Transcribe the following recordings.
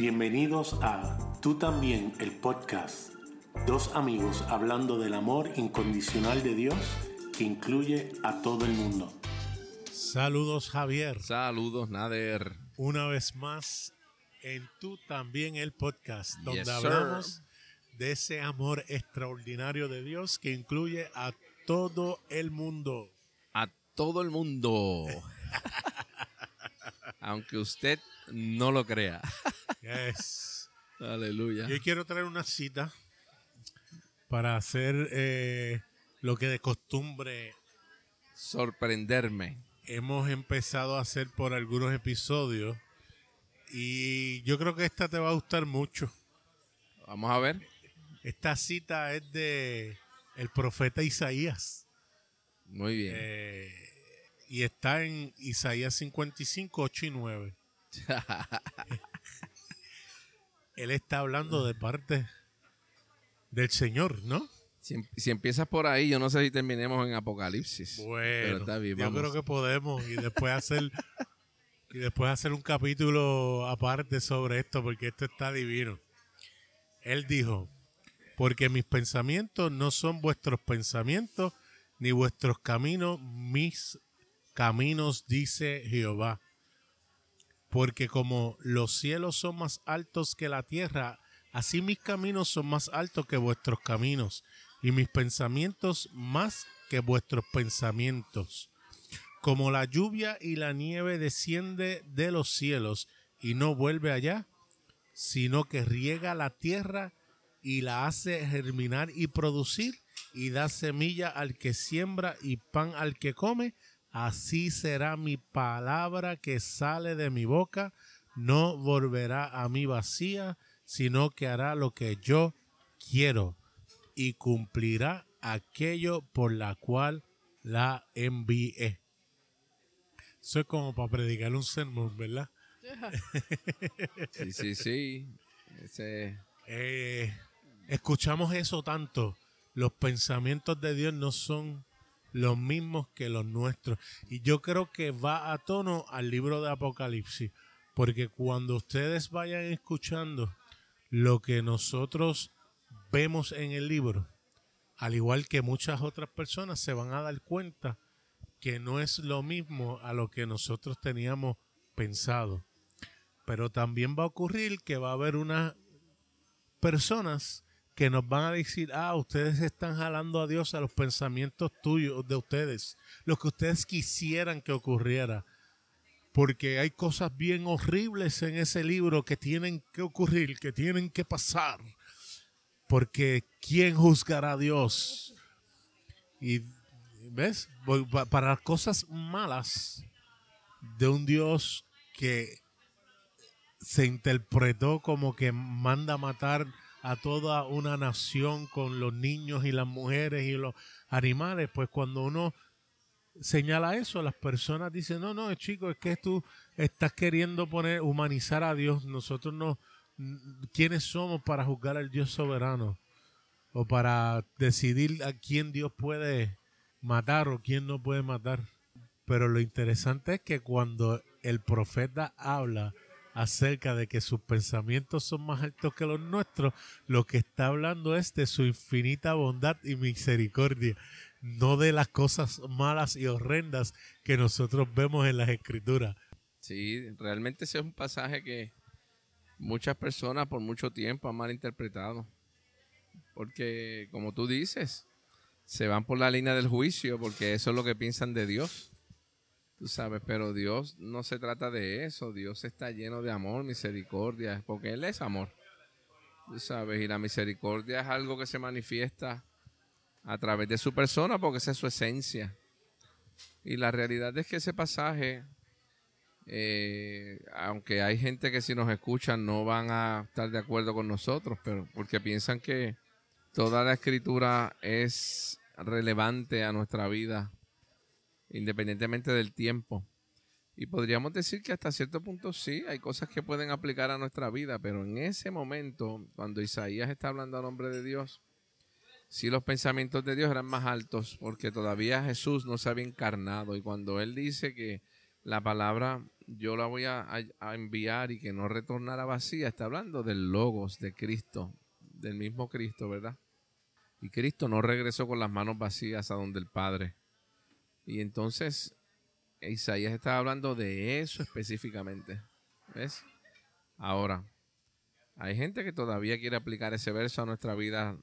Bienvenidos a Tú también, el podcast. Dos amigos hablando del amor incondicional de Dios que incluye a todo el mundo. Saludos Javier. Saludos Nader. Una vez más en Tú también, el podcast, donde Yes, sir. hablamos de ese amor extraordinario de Dios que incluye a todo el mundo. A todo el mundo. Aunque usted no lo crea. Yes. Aleluya. Yo quiero traer una cita para hacer eh, lo que de costumbre Sorprenderme. hemos empezado a hacer por algunos episodios. Y yo creo que esta te va a gustar mucho. Vamos a ver. Esta cita es de el profeta Isaías. Muy bien. Eh, y está en Isaías 55, 8 y 9. Él está hablando de parte del Señor, ¿no? si, em- si empiezas por ahí, yo no sé si terminemos en Apocalipsis. Bueno, Pero está bien, yo creo que podemos y después hacer y después hacer un capítulo aparte sobre esto porque esto está divino. Él dijo, porque mis pensamientos no son vuestros pensamientos ni vuestros caminos mis caminos dice Jehová. Porque como los cielos son más altos que la tierra, así mis caminos son más altos que vuestros caminos, y mis pensamientos más que vuestros pensamientos. Como la lluvia y la nieve desciende de los cielos y no vuelve allá, sino que riega la tierra y la hace germinar y producir, y da semilla al que siembra y pan al que come, así será mi palabra que sale de mi boca, no volverá a mí vacía, sino que hará lo que yo quiero y cumplirá aquello por la cual la envié. Eso es como para predicar un sermón, ¿verdad? Sí, sí, sí. Ese- Eh, escuchamos eso tanto. Los pensamientos de Dios no son los mismos que los nuestros. Y yo creo que va a tono al libro de Apocalipsis. Porque cuando ustedes vayan escuchando lo que nosotros vemos en el libro, al igual que muchas otras personas se van a dar cuenta que no es lo mismo a lo que nosotros teníamos pensado. Pero también va a ocurrir que va a haber unas personas que nos van a decir, ah, ustedes están jalando a Dios a los pensamientos tuyos, de ustedes, lo que ustedes quisieran que ocurriera. Porque hay cosas bien horribles en ese libro que tienen que ocurrir, que tienen que pasar. Porque ¿quién juzgará a Dios? Y, ¿ves? Para cosas malas de un Dios que se interpretó como que manda a matar a toda una nación con los niños y las mujeres y los animales, pues cuando uno señala eso, las personas dicen, no, no, chico, es que tú estás queriendo poner, humanizar a Dios, nosotros no, ¿quiénes somos para juzgar al Dios soberano? O para decidir a quién Dios puede matar o quién no puede matar. Pero lo interesante es que cuando el profeta habla acerca de que sus pensamientos son más altos que los nuestros, lo que está hablando es de su infinita bondad y misericordia, no de las cosas malas y horrendas que nosotros vemos en las escrituras. Sí, realmente ese es un pasaje que muchas personas por mucho tiempo han malinterpretado. Porque, como tú dices, se van por la línea del juicio porque eso es lo que piensan de Dios. Tú sabes, pero Dios no se trata de eso. Dios está lleno de amor, misericordia, porque Él es amor. Tú sabes, y la misericordia es algo que se manifiesta a través de su persona porque esa es su esencia. Y la realidad es que ese pasaje eh, aunque hay gente que si nos escuchan no van a estar de acuerdo con nosotros, pero porque piensan que toda la escritura es relevante a nuestra vida, independientemente del tiempo. Y podríamos decir que hasta cierto punto sí, hay cosas que pueden aplicar a nuestra vida, pero en ese momento, cuando Isaías está hablando a nombre de Dios, sí los pensamientos de Dios eran más altos, porque todavía Jesús no se había encarnado. Y cuando Él dice que la palabra yo la voy a, a enviar y que no retornará vacía, está hablando del logos de Cristo, del mismo Cristo, ¿verdad? Y Cristo no regresó con las manos vacías a donde el Padre. Y entonces Isaías estaba hablando de eso específicamente. ¿Ves? Ahora, hay gente que todavía quiere aplicar ese verso a nuestra vida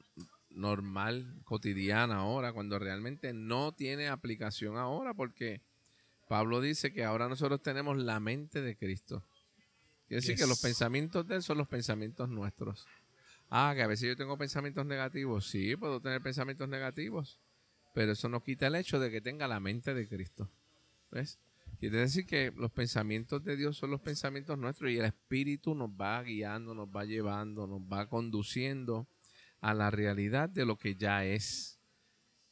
normal, cotidiana ahora, cuando realmente no tiene aplicación ahora, porque Pablo dice que ahora nosotros tenemos la mente de Cristo. Quiere decir que los pensamientos de Él son los pensamientos nuestros. Ah, que a veces yo tengo pensamientos negativos. Sí, puedo tener pensamientos negativos. Pero eso no quita el hecho de que tenga la mente de Cristo. ¿Ves? Quiere decir que los pensamientos de Dios son los pensamientos nuestros y el Espíritu nos va guiando, nos va llevando, nos va conduciendo a la realidad de lo que ya es.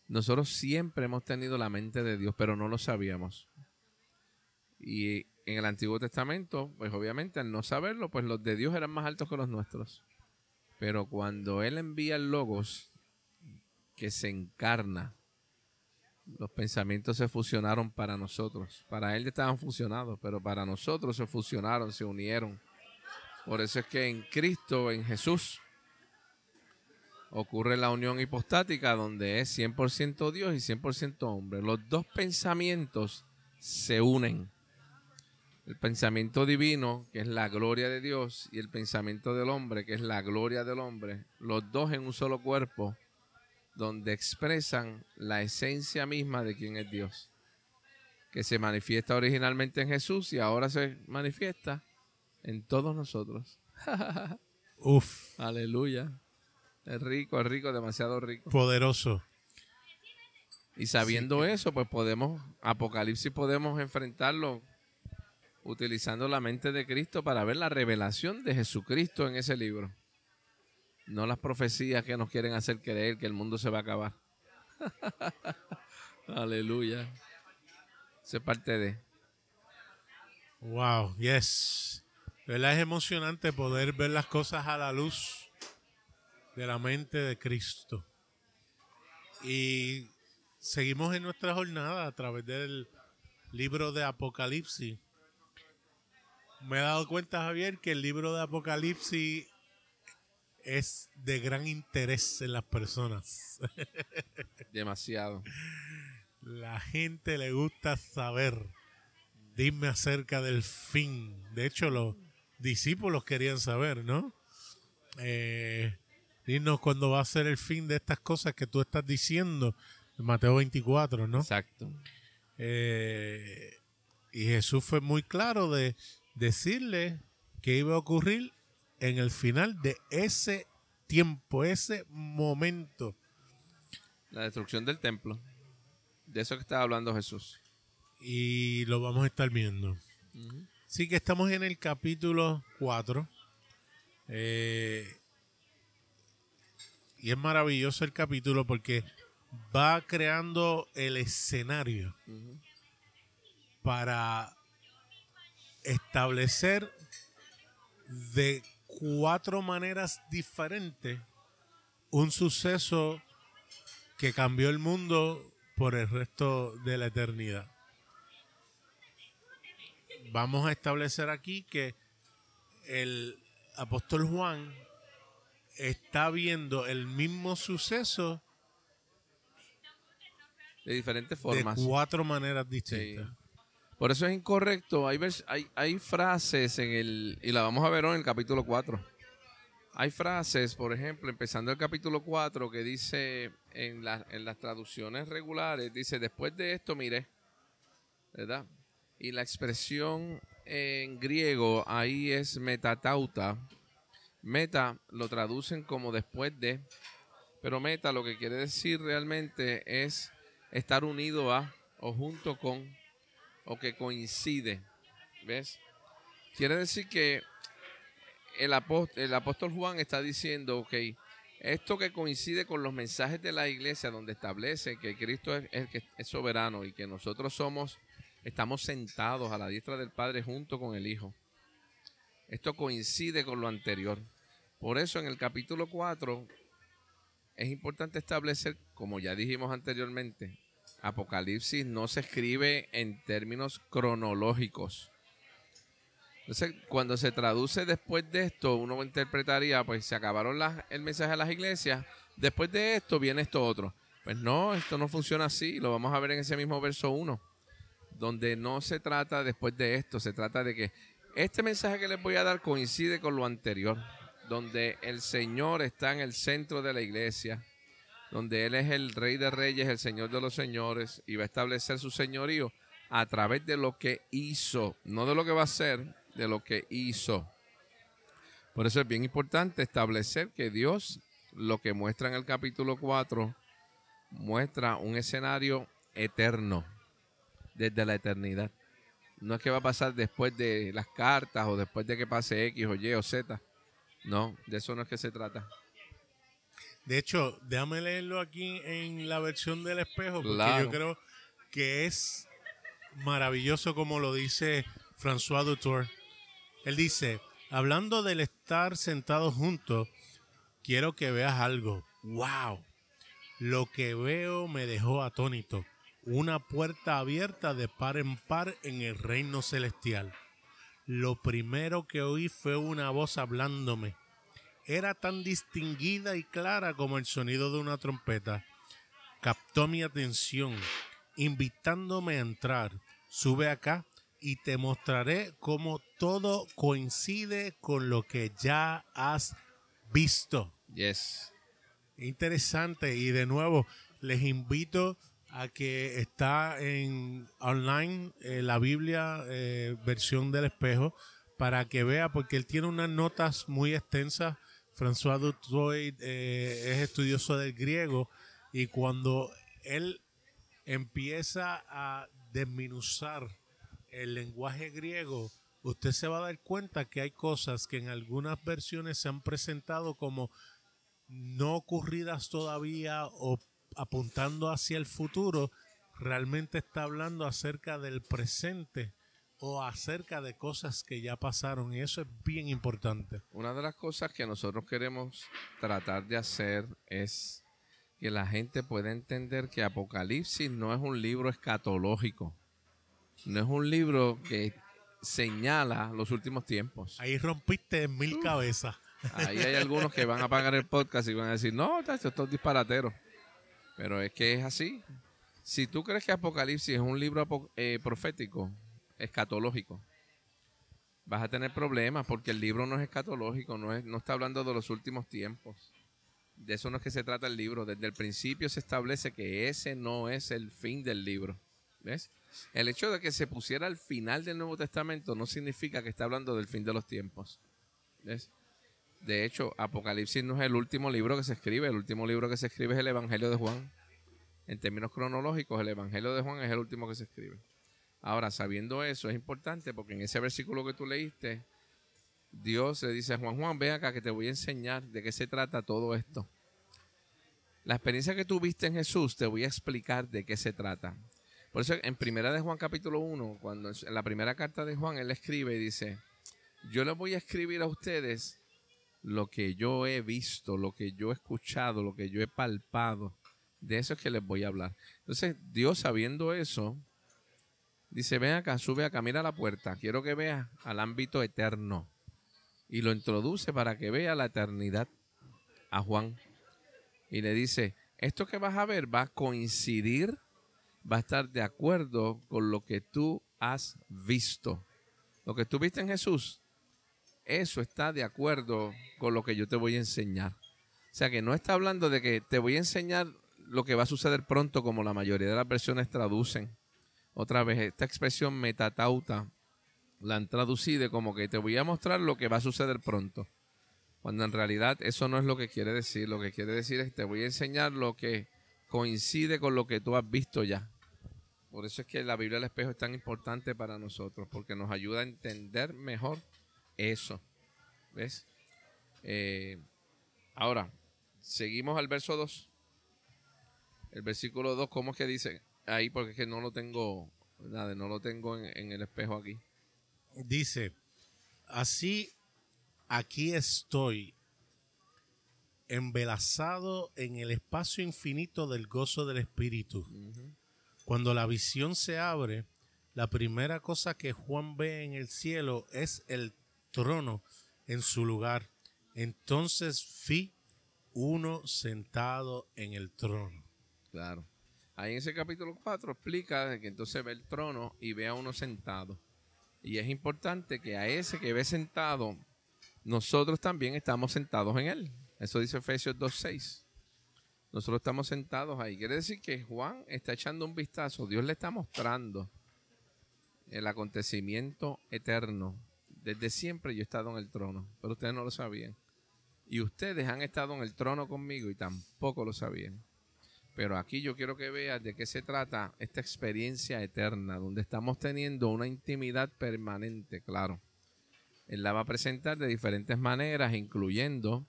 Nosotros siempre hemos tenido la mente de Dios, pero no lo sabíamos. Y en el Antiguo Testamento, pues obviamente al no saberlo, pues los de Dios eran más altos que los nuestros. Pero cuando Él envía el Logos, que se encarna, los pensamientos se fusionaron para nosotros. Para Él estaban fusionados, pero para nosotros se fusionaron, se unieron. Por eso es que en Cristo, en Jesús, ocurre la unión hipostática donde es 100% Dios y 100% hombre. Los dos pensamientos se unen el pensamiento divino, que es la gloria de Dios, y el pensamiento del hombre, que es la gloria del hombre, los dos en un solo cuerpo, donde expresan la esencia misma de quien es Dios, que se manifiesta originalmente en Jesús y ahora se manifiesta en todos nosotros. Uf. Aleluya. Es rico, es rico, demasiado rico. Poderoso. Y sabiendo eso, pues podemos, Apocalipsis podemos enfrentarlo utilizando la mente de Cristo para ver la revelación de Jesucristo en ese libro. No las profecías que nos quieren hacer creer que el mundo se va a acabar. Aleluya. Se parte de. Wow, yes. ¿Verdad? Es emocionante poder ver las cosas a la luz de la mente de Cristo. Y seguimos en nuestra jornada a través del libro de Apocalipsis me he dado cuenta, Javier, que el libro de Apocalipsis es de gran interés en las personas. Demasiado. La gente le gusta saber. Dime acerca del fin. De hecho, los discípulos querían saber, ¿no? Eh, dinos cuándo va a ser el fin de estas cosas que tú estás diciendo. En Mateo 24, ¿no? Exacto. Eh, y Jesús fue muy claro de decirle que iba a ocurrir en el final de ese tiempo, ese momento. La destrucción del templo. De eso que estaba hablando Jesús. Y lo vamos a estar viendo. Sí que estamos en el capítulo 4. Eh, y es maravilloso el capítulo porque va creando el escenario para establecer de cuatro maneras diferentes un suceso que cambió el mundo por el resto de la eternidad. Vamos a establecer aquí que el apóstol Juan está viendo el mismo suceso de diferentes formas. De cuatro maneras distintas. Por eso es incorrecto. Hay, hay, frases en el. Y la vamos a ver hoy en el capítulo 4. Hay frases, por ejemplo, empezando el capítulo 4, que dice en, en las traducciones regulares: dice, después de esto miré. ¿Verdad? Y la expresión en griego ahí es metatauta. Meta lo traducen como después de. Pero meta lo que quiere decir realmente es estar unido a o junto con o que coincide. ¿Ves? Quiere decir que el apóstol, Juan está diciendo, ok, esto que coincide con los mensajes de la iglesia donde establece que Cristo es que es soberano y que nosotros somos, estamos sentados a la diestra del Padre junto con el Hijo. Esto coincide con lo anterior. Por eso en el capítulo 4 es importante establecer, como ya dijimos anteriormente, Apocalipsis no se escribe en términos cronológicos. Entonces, cuando se traduce después de esto, uno interpretaría, pues se acabaron el mensaje a las iglesias, después de esto viene esto otro. Pues no, esto no funciona así, lo vamos a ver en ese mismo verso 1, donde no se trata después de esto, se trata de que este mensaje que les voy a dar coincide con lo anterior, donde el Señor está en el centro de la iglesia, donde Él es el Rey de Reyes, el Señor de los Señores, y va a establecer su señorío a través de lo que hizo, no de lo que va a ser, de lo que hizo. Por eso es bien importante establecer que Dios, lo que muestra en el capítulo 4, muestra un escenario eterno, desde la eternidad. No es que va a pasar después de las cartas o después de que pase X o Y o Z. No, de eso no es que se trata. De hecho, déjame leerlo aquí en la versión del espejo, porque Claro. yo creo que es maravilloso como lo dice François Dutour. Él dice, hablando del estar sentados juntos, quiero que veas algo. ¡Wow! Lo que veo me dejó atónito. Una puerta abierta de par en par en el reino celestial. Lo primero que oí fue una voz hablándome. Era tan distinguida y clara como el sonido de una trompeta. Captó mi atención, invitándome a entrar. Sube acá y te mostraré cómo todo coincide con lo que ya has visto. Yes. Interesante y de nuevo les invito a que está en online eh, la Biblia eh, versión del espejo para que vea porque él tiene unas notas muy extensas. François Dutoit eh, es estudioso del griego y cuando él empieza a desminuzar el lenguaje griego, usted se va a dar cuenta que hay cosas que en algunas versiones se han presentado como no ocurridas todavía o apuntando hacia el futuro, realmente está hablando acerca del presente o acerca de cosas que ya pasaron y eso es bien importante. Una de las cosas que nosotros queremos tratar de hacer es que la gente pueda entender que Apocalipsis no es un libro escatológico. No es un libro que señala los últimos tiempos. Ahí rompiste en mil cabezas. Ahí hay algunos que van a pagar el podcast y van a decir, no, esto es disparatero. Pero es que es así. Si tú crees que Apocalipsis es un libro eh, profético, escatológico, vas a tener problemas porque el libro no es escatológico, no, es, no está hablando de los últimos tiempos. De eso no es que se trata el libro. Desde el principio se establece que ese no es el fin del libro. ¿Ves? El hecho de que se pusiera al final del Nuevo Testamento no significa que está hablando del fin de los tiempos. ¿Ves? De hecho, Apocalipsis no es el último libro que se escribe. El último libro que se escribe es el Evangelio de Juan. En términos cronológicos, el Evangelio de Juan es el último que se escribe. Ahora, sabiendo eso, es importante porque en ese versículo que tú leíste, Dios le dice a Juan, Juan, ven acá que te voy a enseñar de qué se trata todo esto. La experiencia que tuviste en Jesús, te voy a explicar de qué se trata. Por eso en primera de Juan capítulo 1, cuando en la primera carta de Juan, él escribe y dice, yo les voy a escribir a ustedes lo que yo he visto, lo que yo he escuchado, lo que yo he palpado. De eso es que les voy a hablar. Entonces, Dios sabiendo eso, dice, ven acá, sube acá, mira la puerta, quiero que veas al ámbito eterno. Y lo introduce para que vea la eternidad a Juan. Y le dice, esto que vas a ver va a coincidir, va a estar de acuerdo con lo que tú has visto. Lo que tú viste en Jesús, eso está de acuerdo con lo que yo te voy a enseñar. O sea que no está hablando de que te voy a enseñar lo que va a suceder pronto, como la mayoría de las versiones traducen. Otra vez, esta expresión metatauta la han traducido como que te voy a mostrar lo que va a suceder pronto. Cuando en realidad eso no es lo que quiere decir. Lo que quiere decir es que te voy a enseñar lo que coincide con lo que tú has visto ya. Por eso es que la Biblia del espejo es tan importante para nosotros, porque nos ayuda a entender mejor eso. ¿Ves? Eh, ahora, seguimos al verso 2. El versículo 2, ¿cómo es que dice? Ahí, porque es que no lo tengo, nada, no lo tengo en, en el espejo aquí. Dice, así aquí estoy, embelazado en el espacio infinito del gozo del Espíritu. Cuando la visión se abre, la primera cosa que Juan ve en el cielo es el trono en su lugar. Entonces vi uno sentado en el trono. Claro. Ahí en ese capítulo 4 explica que entonces ve el trono y ve a uno sentado. Y es importante que a ese que ve sentado, nosotros también estamos sentados en él. Eso dice Efesios 2.6. Nosotros estamos sentados ahí. Quiere decir que Juan está echando un vistazo. Dios le está mostrando el acontecimiento eterno. Desde siempre yo he estado en el trono, pero ustedes no lo sabían. Y ustedes han estado en el trono conmigo y tampoco lo sabían. Pero aquí yo quiero que veas de qué se trata esta experiencia eterna, donde estamos teniendo una intimidad permanente, claro. Él la va a presentar de diferentes maneras, incluyendo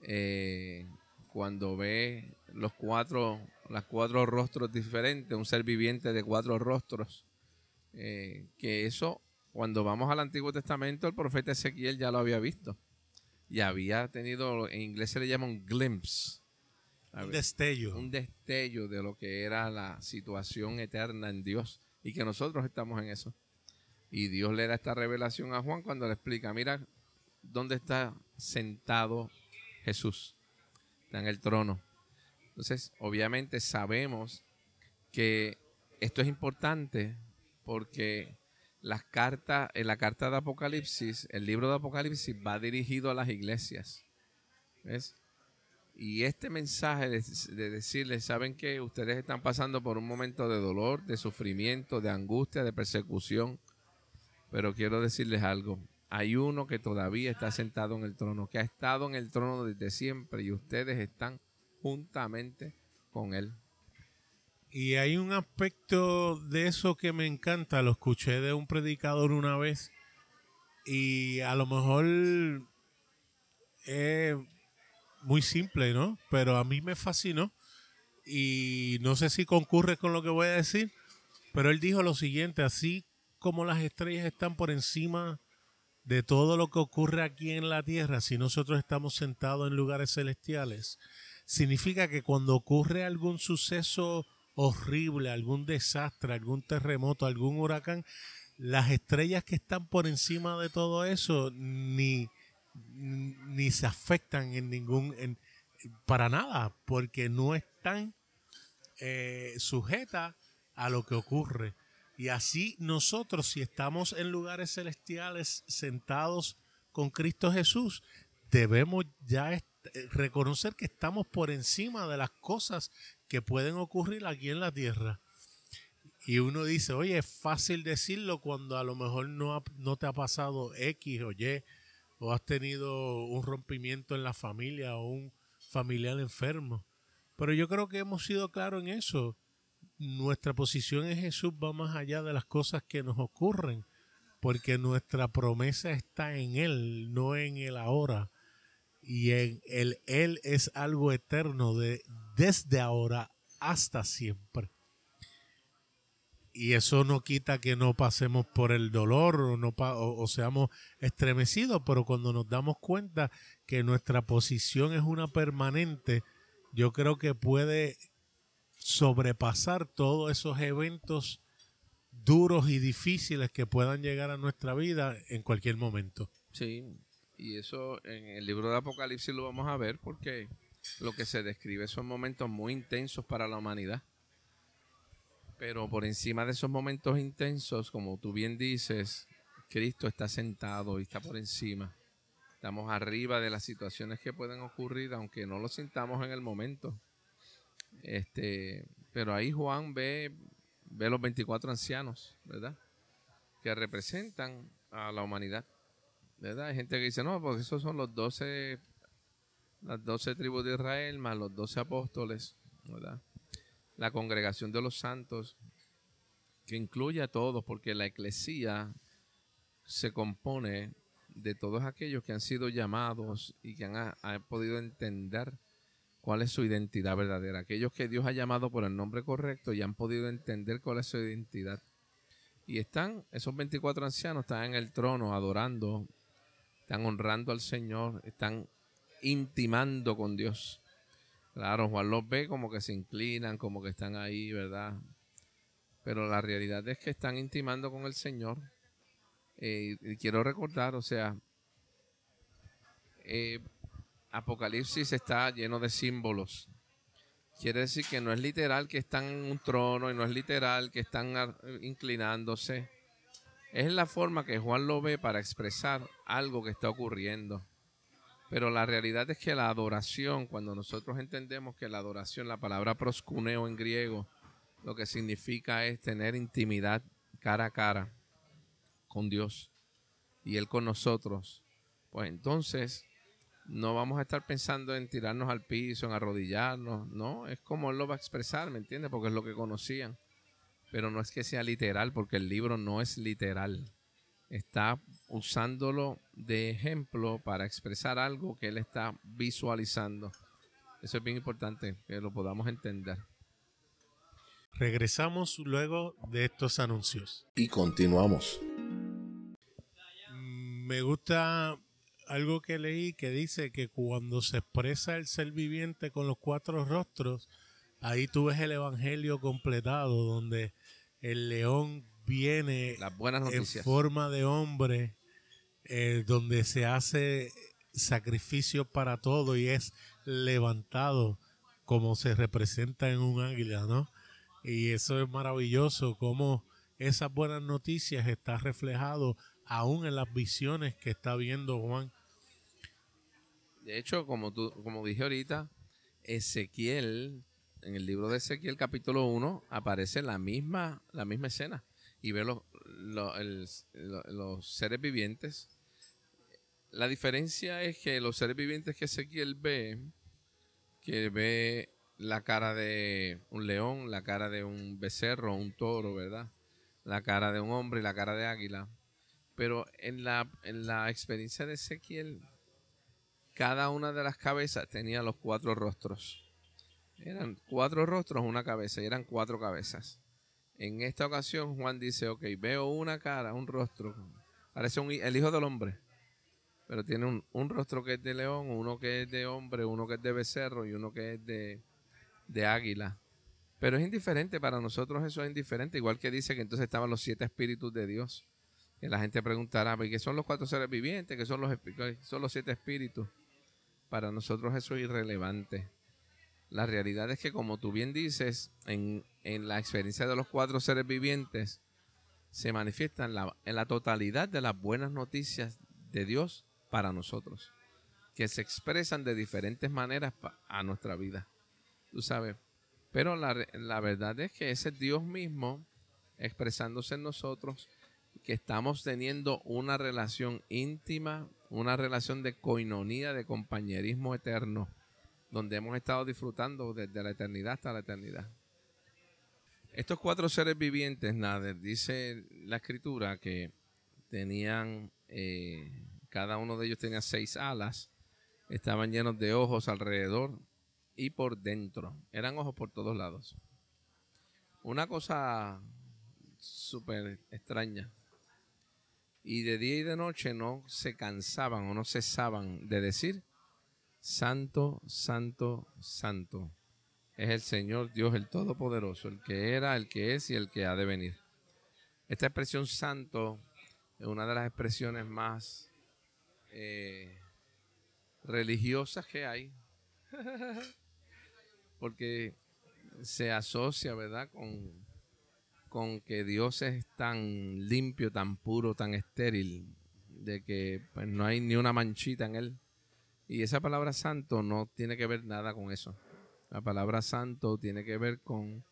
eh, cuando ve los cuatro, las cuatro rostros diferentes, un ser viviente de cuatro rostros. Eh, que eso, cuando vamos al Antiguo Testamento, el profeta Ezequiel ya lo había visto y había tenido, en inglés se le llama un glimpse. Un destello. Un destello de lo que era la situación eterna en Dios y que nosotros estamos en eso. Y Dios le da esta revelación a Juan cuando le explica, mira dónde está sentado Jesús. Está en el trono. Entonces, obviamente sabemos que esto es importante porque las cartas, en la carta de Apocalipsis, el libro de Apocalipsis va dirigido a las iglesias. ¿Ves? Y este mensaje de, de, decirles, saben que ustedes están pasando por un momento de dolor, de sufrimiento, de angustia, de persecución. Pero quiero decirles algo. Hay uno que todavía está sentado en el trono, que ha estado en el trono desde siempre y ustedes están juntamente con él. Y hay un aspecto de eso que me encanta, lo escuché de un predicador una vez y a lo mejor es muy simple, ¿no? Pero a mí me fascinó y no sé si concurre con lo que voy a decir, pero él dijo lo siguiente, así como las estrellas están por encima de todo lo que ocurre aquí en la tierra, si nosotros estamos sentados en lugares celestiales, significa que cuando ocurre algún suceso horrible, algún desastre, algún terremoto, algún huracán, las estrellas que están por encima de todo eso ni, ni se afectan en ningún, en, para nada, porque no están eh, sujetas a lo que ocurre. Y así nosotros, si estamos en lugares celestiales sentados con Cristo Jesús, debemos ya reconocer que estamos por encima de las cosas que pueden ocurrir aquí en la tierra. Y uno dice, oye, es fácil decirlo cuando a lo mejor no, no te ha pasado X o Y, o has tenido un rompimiento en la familia o un familiar enfermo. Pero yo creo que hemos sido claros en eso. Nuestra posición en Jesús va más allá de las cosas que nos ocurren, porque nuestra promesa está en Él, no en el ahora. Y en el Él es algo eterno de, desde ahora hasta siempre. Y eso no quita que no pasemos por el dolor o, no o, seamos estremecidos, pero cuando nos damos cuenta que nuestra posición es una permanente, yo creo que puede sobrepasar todos esos eventos duros y difíciles que puedan llegar a nuestra vida en cualquier momento. Sí, y eso en el libro de Apocalipsis lo vamos a ver porque lo que se describe son momentos muy intensos para la humanidad. Pero por encima de esos momentos intensos, como tú bien dices, Cristo está sentado y está por encima. Estamos arriba de las situaciones que pueden ocurrir, aunque no lo sintamos en el momento. Este, pero ahí Juan ve, ve los 24 ancianos, ¿verdad? Que representan a la humanidad. ¿Verdad? Hay gente que dice, no, porque esos son los 12 las doce tribus de Israel más los doce apóstoles, ¿verdad? La congregación de los santos, que incluye a todos, porque la eclesía se compone de todos aquellos que han sido llamados y que han, podido entender cuál es su identidad verdadera. Aquellos que Dios ha llamado por el nombre correcto y han podido entender cuál es su identidad. Y están, esos 24 ancianos están en el trono adorando, están honrando al Señor, están intimando con Dios. Claro, Juan los ve como que se inclinan, como que están ahí, ¿verdad? pero la realidad es que están intimando con el Señor. Eh, y quiero recordar, o sea, eh, Apocalipsis está lleno de símbolos. Quiere decir que no es literal que están en un trono y no es literal que están inclinándose. Es la forma que Juan lo ve para expresar algo que está ocurriendo. Pero la realidad es que la adoración, cuando nosotros entendemos que la adoración, la palabra proscuneo en griego, lo que significa es tener intimidad cara a cara con Dios y Él con nosotros, pues entonces no vamos a estar pensando en tirarnos al piso, en arrodillarnos, no, es como Él lo va a expresar, ¿me entiendes? Porque es lo que conocían. Pero no es que sea literal, porque el libro no es literal. Está usándolo de ejemplo para expresar algo que Él está visualizando. Eso es bien importante, que lo podamos entender. Regresamos luego de estos anuncios. Y continuamos. Me gusta algo que leí que dice que cuando se expresa el ser viviente con los cuatro rostros, ahí tú ves el evangelio completado, donde el león viene Las buenas en forma de hombre, eh, donde se hace sacrificio para todo y es levantado como se representa en un águila, ¿no? Y eso es maravilloso, como esas buenas noticias está reflejado aún en las visiones que está viendo Juan. De hecho, como, tú, como dije ahorita, Ezequiel, en el libro de Ezequiel capítulo 1, aparece la misma, la misma escena y ve los, los seres vivientes. La diferencia es que los seres vivientes que Ezequiel ve, que ve la cara de un león, la cara de un becerro, un toro, ¿verdad? La cara de un hombre y la cara de águila. Pero en la, en la experiencia de Ezequiel, cada una de las cabezas tenía los cuatro rostros. Eran cuatro rostros, una cabeza, y eran cuatro cabezas. En esta ocasión Juan dice, ok, veo una cara, un rostro, parece el hijo del hombre, pero tiene un, un, rostro que es de león, uno que es de hombre, uno que es de becerro y uno que es de, de águila. Pero es indiferente, para nosotros eso es indiferente, igual que dice que entonces estaban los siete espíritus de Dios. Que la gente preguntará, ¿qué son los cuatro seres vivientes? ¿Qué son los, son los siete espíritus? Para nosotros eso es irrelevante. La realidad es que, como tú bien dices, en, en la experiencia de los cuatro seres vivientes, se manifiestan en la, totalidad de las buenas noticias de Dios para nosotros, que se expresan de diferentes maneras a nuestra vida tú sabes. Pero la, la verdad es que ese Dios mismo expresándose en nosotros, que estamos teniendo una relación íntima, una relación de coinonía, de compañerismo eterno, donde hemos estado disfrutando desde la eternidad hasta la eternidad. Estos cuatro seres vivientes, nada, dice la escritura que tenían, eh, cada uno de ellos tenía seis alas, estaban llenos de ojos alrededor, y por dentro. Eran ojos por todos lados. Una cosa súper extraña. Y de día y de noche no se cansaban o no cesaban de decir, Santo, Santo, Santo. Es el Señor Dios el Todopoderoso, el que era, el que es y el que ha de venir. Esta expresión santo es una de las expresiones más eh, religiosas que hay. porque se asocia, ¿verdad? Con, con que Dios es tan limpio, tan puro, tan estéril, de que pues, no hay ni una manchita en él. Y esa palabra santo no tiene que ver nada con eso. La palabra santo tiene que ver con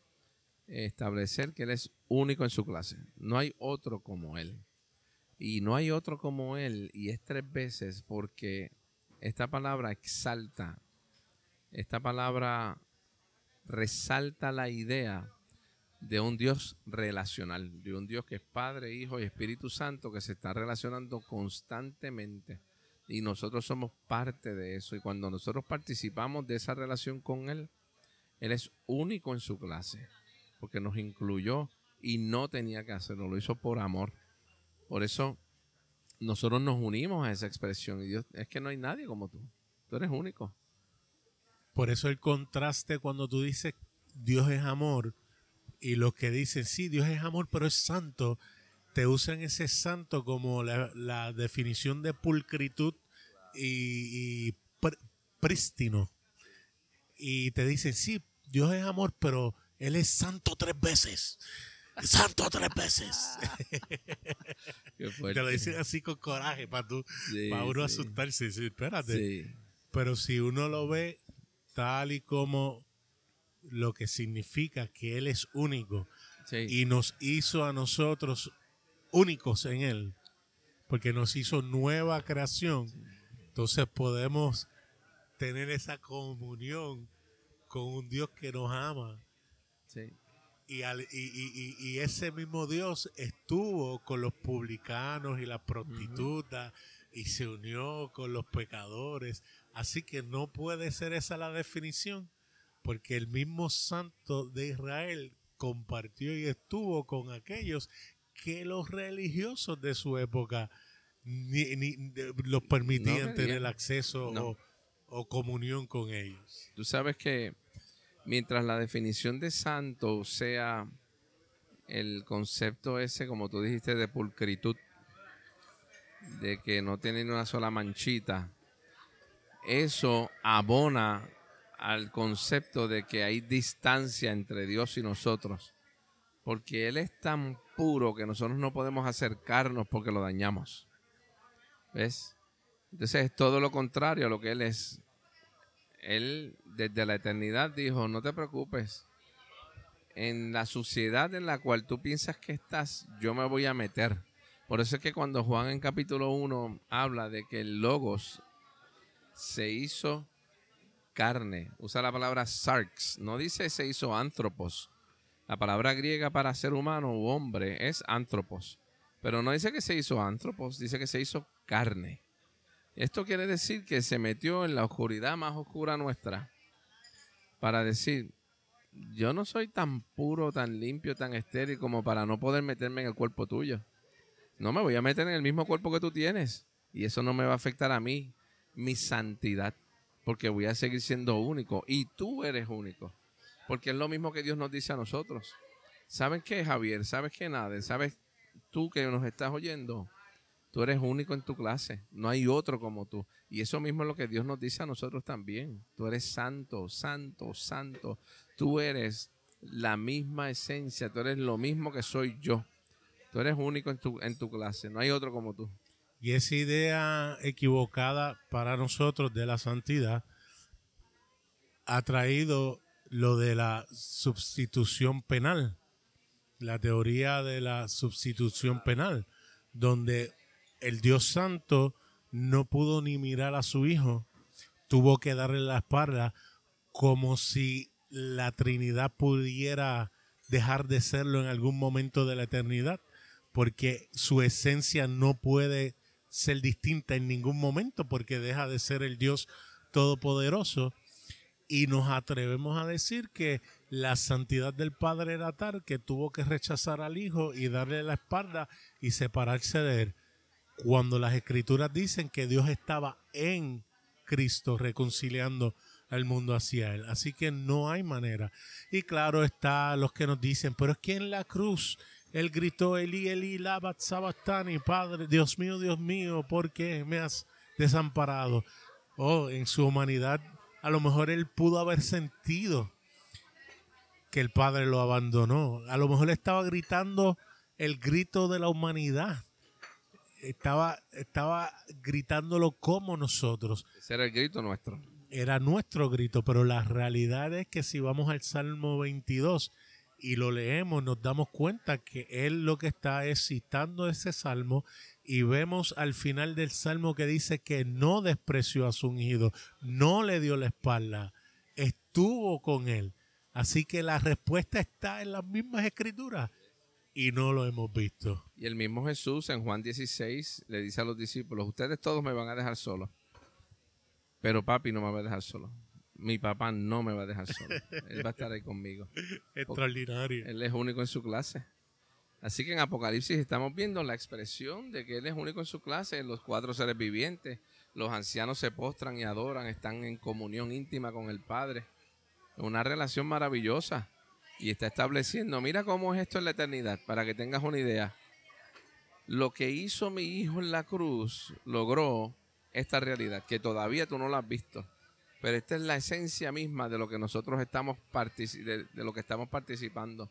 establecer que Él es único en su clase. No hay otro como Él. Y no hay otro como Él. Y es tres veces porque esta palabra exalta. Esta palabra resalta la idea de un Dios relacional, de un Dios que es Padre, Hijo y Espíritu Santo que se está relacionando constantemente. Y nosotros somos parte de eso. Y cuando nosotros participamos de esa relación con Él, Él es único en su clase, porque nos incluyó y no tenía que hacerlo, lo hizo por amor. Por eso nosotros nos unimos a esa expresión. Y Dios, es que no hay nadie como tú. Tú eres único. Por eso el contraste cuando tú dices Dios es amor Y los que dicen, sí, Dios es amor, pero es santo, te usan ese santo como la, definición de pulcritud y, prístino. Y te dicen, sí, Dios es amor, pero Él es santo tres veces. Santo tres veces. te lo dicen así con coraje para tú, para uno asustarse. Sí, espérate. Pero si uno lo ve tal y como lo que significa que Él es único y nos hizo a nosotros únicos en Él, porque nos hizo nueva creación, entonces podemos tener esa comunión con un Dios que nos ama. Y, y, ese mismo Dios estuvo con los publicanos y las prostitutas y se unió con los pecadores. Así que no puede ser esa la definición, porque el mismo santo de Israel compartió y estuvo con aquellos que los religiosos de su época ni, los permitían tener acceso o, comunión con ellos. Tú sabes que mientras la definición de santo sea el concepto ese, como tú dijiste, de pulcritud, de que no tiene ni una sola manchita, eso abona al concepto de que hay distancia entre Dios y nosotros, porque Él es tan puro que nosotros no podemos acercarnos porque lo dañamos. ¿Ves? Entonces es todo lo contrario a lo que Él es. Él desde la eternidad dijo, no te preocupes, en la suciedad en la cual tú piensas que estás, yo me voy a meter. Por eso es que cuando Juan en capítulo 1 habla de que el logos se hizo carne, usa la palabra sarx, no dice se hizo antropos. La palabra griega para ser humano u hombre es antropos. Pero no dice que se hizo antropos, dice que se hizo carne. Esto quiere decir que se metió en la oscuridad más oscura nuestra para decir, yo no soy tan puro, tan limpio, tan estéril como para no poder meterme en el cuerpo tuyo. No me voy a meter en el mismo cuerpo que tú tienes. Y eso no me va a afectar a mí, mi santidad, porque voy a seguir siendo único. Y tú eres único. Porque es lo mismo que Dios nos dice a nosotros. ¿Sabes qué, Javier? ¿Sabes qué, nada? ¿Sabes tú que nos estás oyendo? Tú eres único en tu clase. No hay otro como tú. Y eso mismo es lo que Dios nos dice a nosotros también. Tú eres santo, santo, santo. Tú eres la misma esencia. Tú eres lo mismo que soy yo. Tú eres único en tu, en tu clase. No hay otro como tú. Y esa idea equivocada para nosotros de la santidad ha traído lo de la sustitución penal, la teoría de la sustitución penal, donde el Dios Santo no pudo ni mirar a su hijo, tuvo que darle la espalda como si la Trinidad pudiera dejar de serlo en algún momento de la eternidad, porque su esencia no puede ser distinta en ningún momento, porque deja de ser el Dios Todopoderoso. Y nos atrevemos a decir que la santidad del Padre era tal que tuvo que rechazar al Hijo y darle la espalda y separarse de él cuando las escrituras dicen que Dios estaba en Cristo reconciliando al mundo hacia Él. Así que no hay manera. Y claro está los que nos dicen, pero es que en la cruz Él gritó, Eli, Eli, labat sabastani, Padre, Dios mío, Dios mío, ¿por qué me has desamparado? Oh, en su humanidad, a lo mejor Él pudo haber sentido que el Padre lo abandonó. A lo mejor estaba gritando el grito de la humanidad estaba, estaba gritándolo como nosotros. Ese era el grito nuestro. Era nuestro grito, pero la realidad es que si vamos al Salmo 22 y lo leemos, nos damos cuenta que él lo que está es citando ese salmo y vemos al final del salmo que dice que no despreció a su ungido, no le dio la espalda, estuvo con él. Así que la respuesta está en las mismas escrituras y no lo hemos visto. Y el mismo Jesús en Juan 16 le dice a los discípulos, ustedes todos me van a dejar solo, pero papi no me va a dejar solo. Mi papá no me va a dejar solo. Él va a estar ahí conmigo. Extraordinario. Él es único en su clase. Así que en Apocalipsis estamos viendo la expresión de que Él es único en su clase, los cuatro seres vivientes. Los ancianos se postran y adoran, están en comunión íntima con el Padre. Una relación maravillosa. y está estableciendo, mira cómo es esto en la eternidad, para que tengas una idea. Lo que hizo mi hijo en la cruz logró esta realidad, que todavía tú no la has visto. Pero esta es la esencia misma de lo que nosotros estamos de, lo que estamos participando.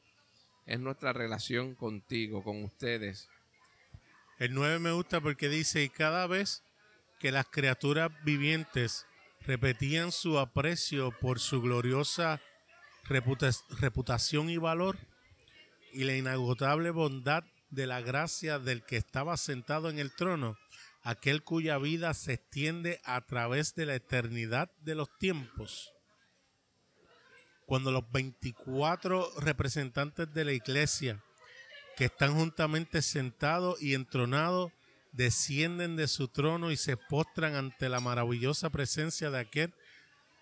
Es nuestra relación contigo, con ustedes. El 9 me gusta porque dice, y cada vez que las criaturas vivientes repetían su aprecio por su gloriosa reputación y valor y la inagotable bondad de la gracia del que estaba sentado en el trono, aquel cuya vida se extiende a través de la eternidad de los tiempos. Cuando los 24 representantes de la iglesia que están juntamente sentados y entronados descienden de su trono y se postran ante la maravillosa presencia de aquel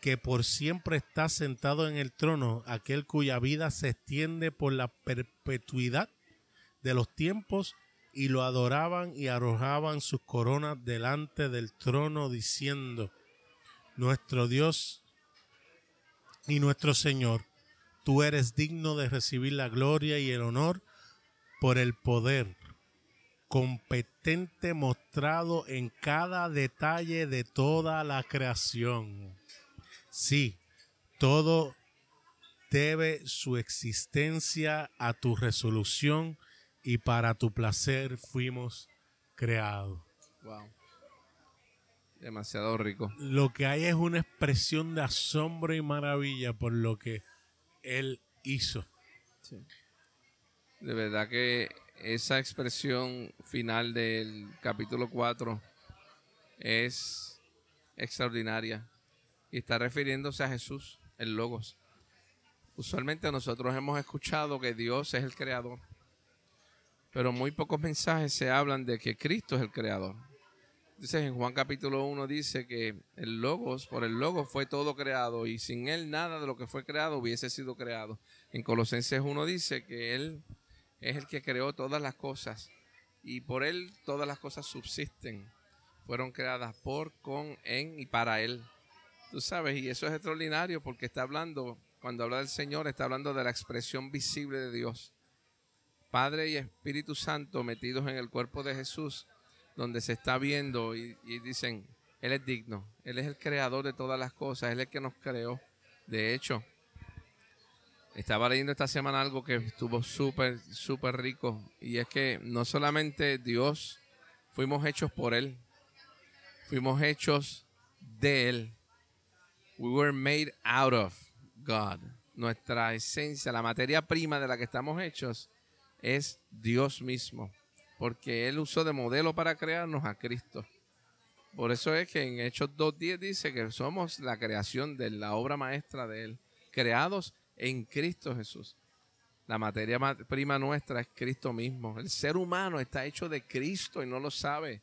que por siempre está sentado en el trono, aquel cuya vida se extiende por la perpetuidad de los tiempos, y lo adoraban y arrojaban sus coronas delante del trono, diciendo, Nuestro Dios y nuestro Señor, tú eres digno de recibir la gloria y el honor por el poder competente mostrado en cada detalle de toda la creación. Sí, todo debe su existencia a tu resolución y para tu placer fuimos creados. Wow. Demasiado rico. Lo que hay es una expresión de asombro y maravilla por lo que Él hizo. De verdad que esa expresión final del capítulo 4 es extraordinaria y está refiriéndose a Jesús, el Logos. Usualmente nosotros hemos escuchado que Dios es el creador, pero muy pocos mensajes se hablan de que Cristo es el creador. Dice en Juan capítulo 1 dice que el Logos, por el Logos fue todo creado y sin él nada de lo que fue creado hubiese sido creado. En Colosenses 1 dice que él es el que creó todas las cosas y por él todas las cosas subsisten. Fueron creadas por, con, en y para él. Tú sabes, y eso es extraordinario porque está hablando, cuando habla del Señor, está hablando de la expresión visible de Dios. Padre y Espíritu Santo metidos en el cuerpo de Jesús, donde se está viendo y, dicen, Él es digno, Él es el creador de todas las cosas, Él es el que nos creó. De hecho, estaba leyendo esta semana algo que estuvo súper, súper rico. Y es que no solamente Dios, fuimos hechos por Él. Fuimos hechos de Él. We were made out of God. Nuestra esencia, la materia prima de la que estamos hechos, es Dios mismo. Porque Él usó de modelo para crearnos a Cristo. Por eso es que en Hechos 2.10 dice que somos la creación de la obra maestra de Él. Creados en Cristo Jesús. La materia prima nuestra es Cristo mismo. El ser humano está hecho de Cristo y no lo sabe.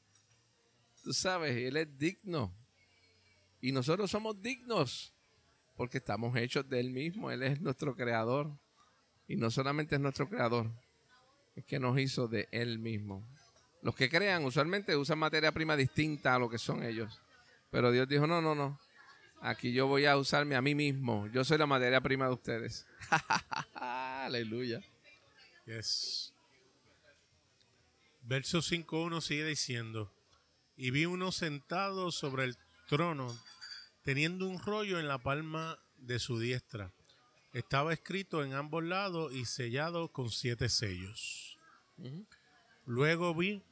Tú sabes, Él es digno. Y nosotros somos dignos porque estamos hechos de Él mismo. Él es nuestro creador. Y no solamente es nuestro creador, que nos hizo de Él mismo. Los que crean usualmente usan materia prima distinta a lo que son ellos. Pero Dios dijo, no, no, no. Aquí yo voy a usarme a mí mismo. Yo soy la materia prima de ustedes. Aleluya. Yes. Verso 5.1 sigue diciendo, y vi uno sentado sobre el trono, teniendo un rollo en la palma de su diestra. Estaba escrito en ambos lados y sellado con siete sellos. Luego vi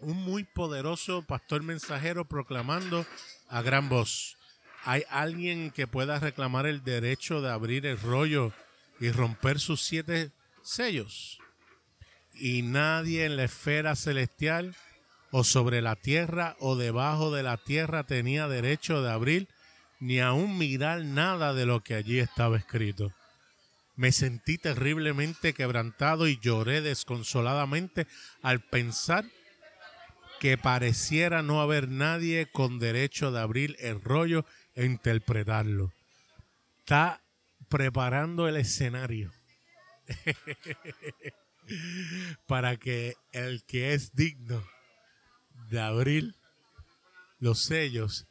un muy poderoso pastor mensajero proclamando a gran voz, ¿Hay alguien que pueda reclamar el derecho de abrir el rollo y romper sus siete sellos? Y nadie en la esfera celestial o sobre la tierra o debajo de la tierra tenía derecho de abrir ni aún mirar nada de lo que allí estaba escrito. Me sentí terriblemente quebrantado y lloré desconsoladamente al pensar que pareciera no haber nadie con derecho de abrir el rollo interpretarlo. Está preparando el escenario para que el que es digno de abrir los sellos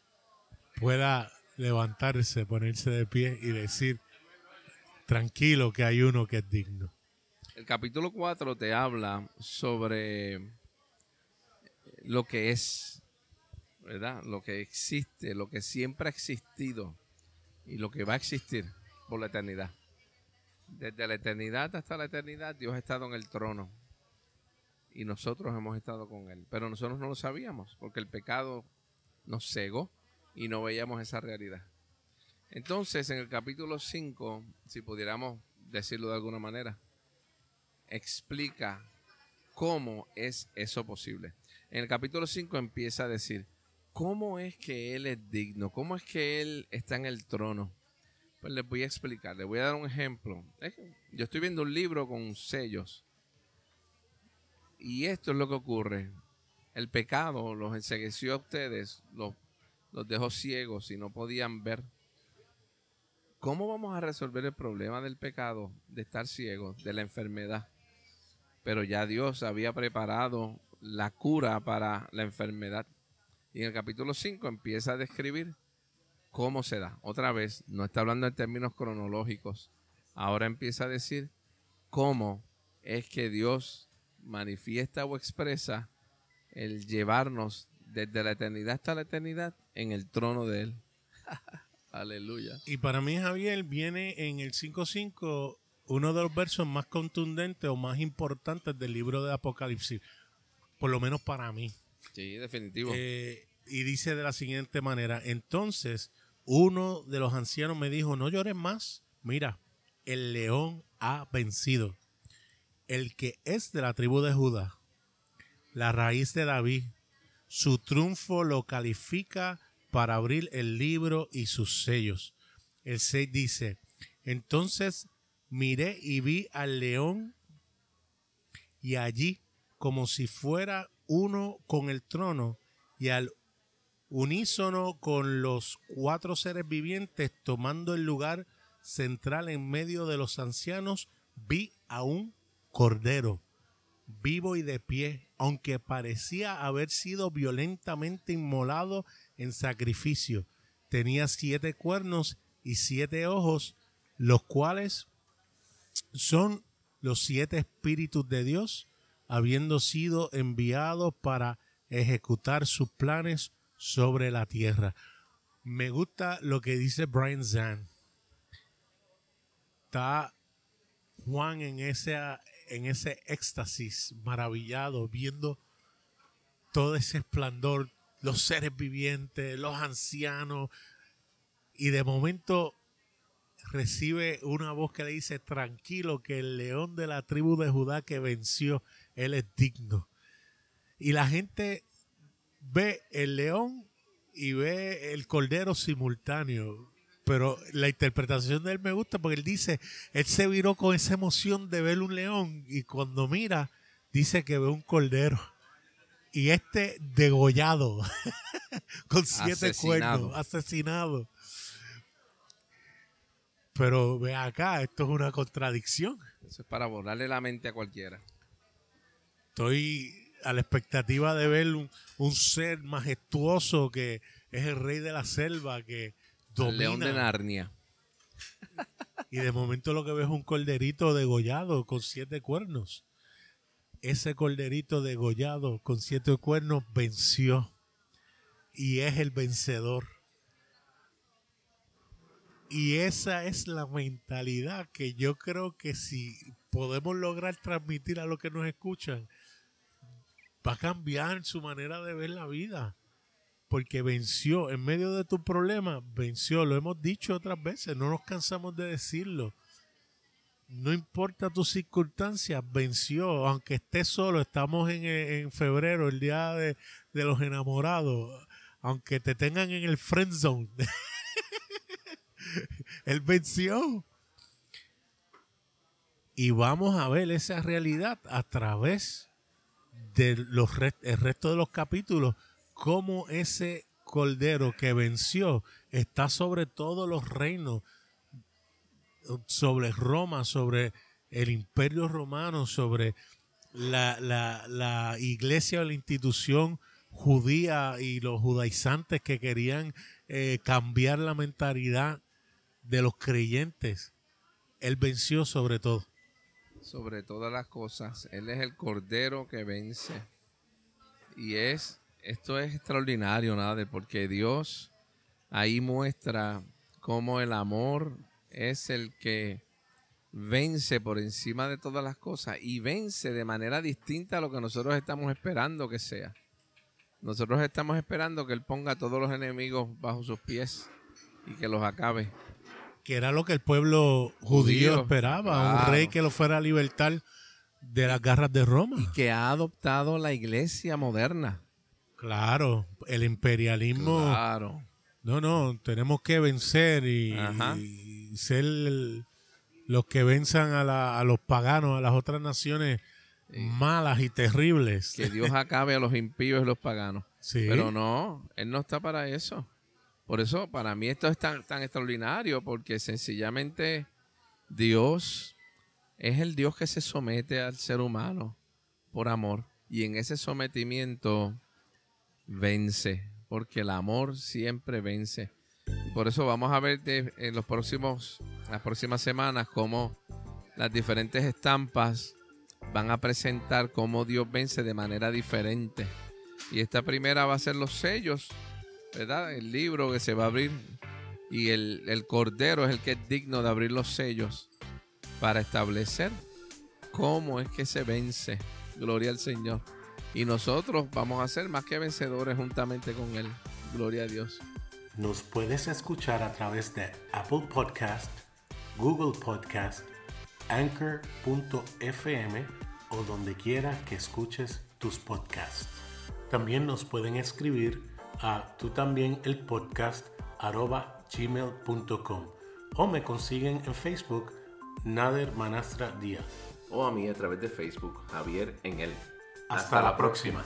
pueda levantarse, ponerse de pie y decir, tranquilo que hay uno que es digno. El capítulo 4 te habla sobre lo que es, ¿verdad? Lo que existe, lo que siempre ha existido y lo que va a existir por la eternidad. Desde la eternidad hasta la eternidad Dios ha estado en el trono y nosotros hemos estado con Él. Pero nosotros no lo sabíamos porque el pecado nos cegó y no veíamos esa realidad. Entonces, en el capítulo 5, si pudiéramos decirlo de alguna manera, explica cómo es eso posible. En el capítulo 5 empieza a decir, ¿cómo es que Él es digno? ¿Cómo es que Él está en el trono? Pues les voy a explicar, les voy a dar un ejemplo. Yo estoy viendo un libro con sellos. Y esto es lo que ocurre. El pecado los ensegueció a ustedes, los, los dejó ciegos y no podían ver. ¿Cómo vamos a resolver el problema del pecado, de estar ciegos, de la enfermedad? Pero ya Dios había preparado la cura para la enfermedad. Y en el capítulo 5 empieza a describir cómo se da. Otra vez, no está hablando en términos cronológicos. Ahora empieza a decir cómo es que Dios manifiesta o expresa el llevarnos desde la eternidad hasta la eternidad en el trono de Él. Aleluya. Y para mí, Javier, viene en el 5.5 uno de los versos más contundentes o más importantes del libro de Apocalipsis, por lo menos para mí. Sí, definitivo. Eh, y dice de la siguiente manera, entonces uno de los ancianos me dijo, no llores más, mira, el león ha vencido, el que es de la tribu de Judá, la raíz de David, su triunfo lo califica para abrir el libro y sus sellos. El 6 dice, entonces miré y vi al león y allí, como si fuera uno con el trono, y al unísono con los cuatro seres vivientes tomando el lugar central en medio de los ancianos, vi a un cordero vivo y de pie, aunque parecía haber sido violentamente inmolado en sacrificio. Tenía siete cuernos y siete ojos, los cuales son los siete espíritus de Dios, habiendo sido enviados para ejecutar sus planes sobre la tierra. Me gusta lo que dice Brian Zan. Está Juan en ese, en ese éxtasis maravillado, viendo todo ese esplendor, los seres vivientes, los ancianos, y de momento recibe una voz que le dice, tranquilo, que el león de la tribu de Judá que venció, él es digno. Y la gente ve el león y ve el cordero simultáneo. Pero la interpretación de él me gusta porque él dice, él se viró con esa emoción de ver un león y cuando mira, dice que ve un cordero. Y este degollado, con siete cuernos, asesinado. Pero ve acá, esto es una contradicción. Eso es para borrarle la mente a cualquiera. Estoy a la expectativa de ver un, ser majestuoso que es el rey de la selva, que domina. León de Narnia. Y de momento lo que ves es un corderito degollado con siete cuernos. Ese corderito degollado con siete cuernos venció y es el vencedor. Y esa es la mentalidad que yo creo que si podemos lograr transmitir a los que nos escuchan, va a cambiar su manera de ver la vida. Porque venció, en medio de tu problema, venció. Lo hemos dicho otras veces, no nos cansamos de decirlo. No importa tus circunstancias, venció. Aunque estés solo, estamos en, febrero, el día de, de los enamorados. Aunque te tengan en el friend zone. Él venció. Y vamos a ver esa realidad a través de los el resto de los capítulos, cómo ese cordero que venció está sobre todos los reinos, sobre Roma, sobre el imperio romano, sobre la, la iglesia o la institución judía y los judaizantes que querían eh, cambiar la mentalidad de los creyentes. Él venció sobre todo. Sobre todas las cosas. Él es el Cordero que vence. Y es, esto es extraordinario, nada, porque Dios ahí muestra cómo el amor es el que vence por encima de todas las cosas y vence de manera distinta a lo que nosotros estamos esperando que sea. Nosotros estamos esperando que Él ponga a todos los enemigos bajo sus pies y que los acabe. Que era lo que el pueblo judío, esperaba, un rey que lo fuera a libertar de las garras de Roma. Y que ha adoptado la iglesia moderna. Claro, el imperialismo. Claro. No, no, tenemos que vencer y, ser los que venzan a, a, los paganos, a las otras naciones malas y terribles. Que Dios acabe a los impíos y los paganos. Pero no, Él no está para eso. Por eso, para mí esto es tan, tan extraordinario, porque sencillamente Dios es el Dios que se somete al ser humano por amor. Y en ese sometimiento vence, porque el amor siempre vence. por eso vamos a ver en los próximos, las próximas semanas cómo las diferentes estampas van a presentar cómo Dios vence de manera diferente. Y esta primera va a ser los sellos, ¿verdad? El libro que se va a abrir y el, el cordero es el que es digno de abrir los sellos para establecer cómo es que se vence. Gloria al Señor. Y nosotros vamos a ser más que vencedores juntamente con Él. Gloria a Dios. Nos puedes escuchar a través de Apple Podcast, Google Podcast, anchor.fm o donde quiera que escuches tus podcasts. También nos pueden escribir a tú también el podcast gmail.com o me consiguen en Facebook Nader Manastra Díaz. O a mí a través de Facebook Javier en él. Hasta, la próxima.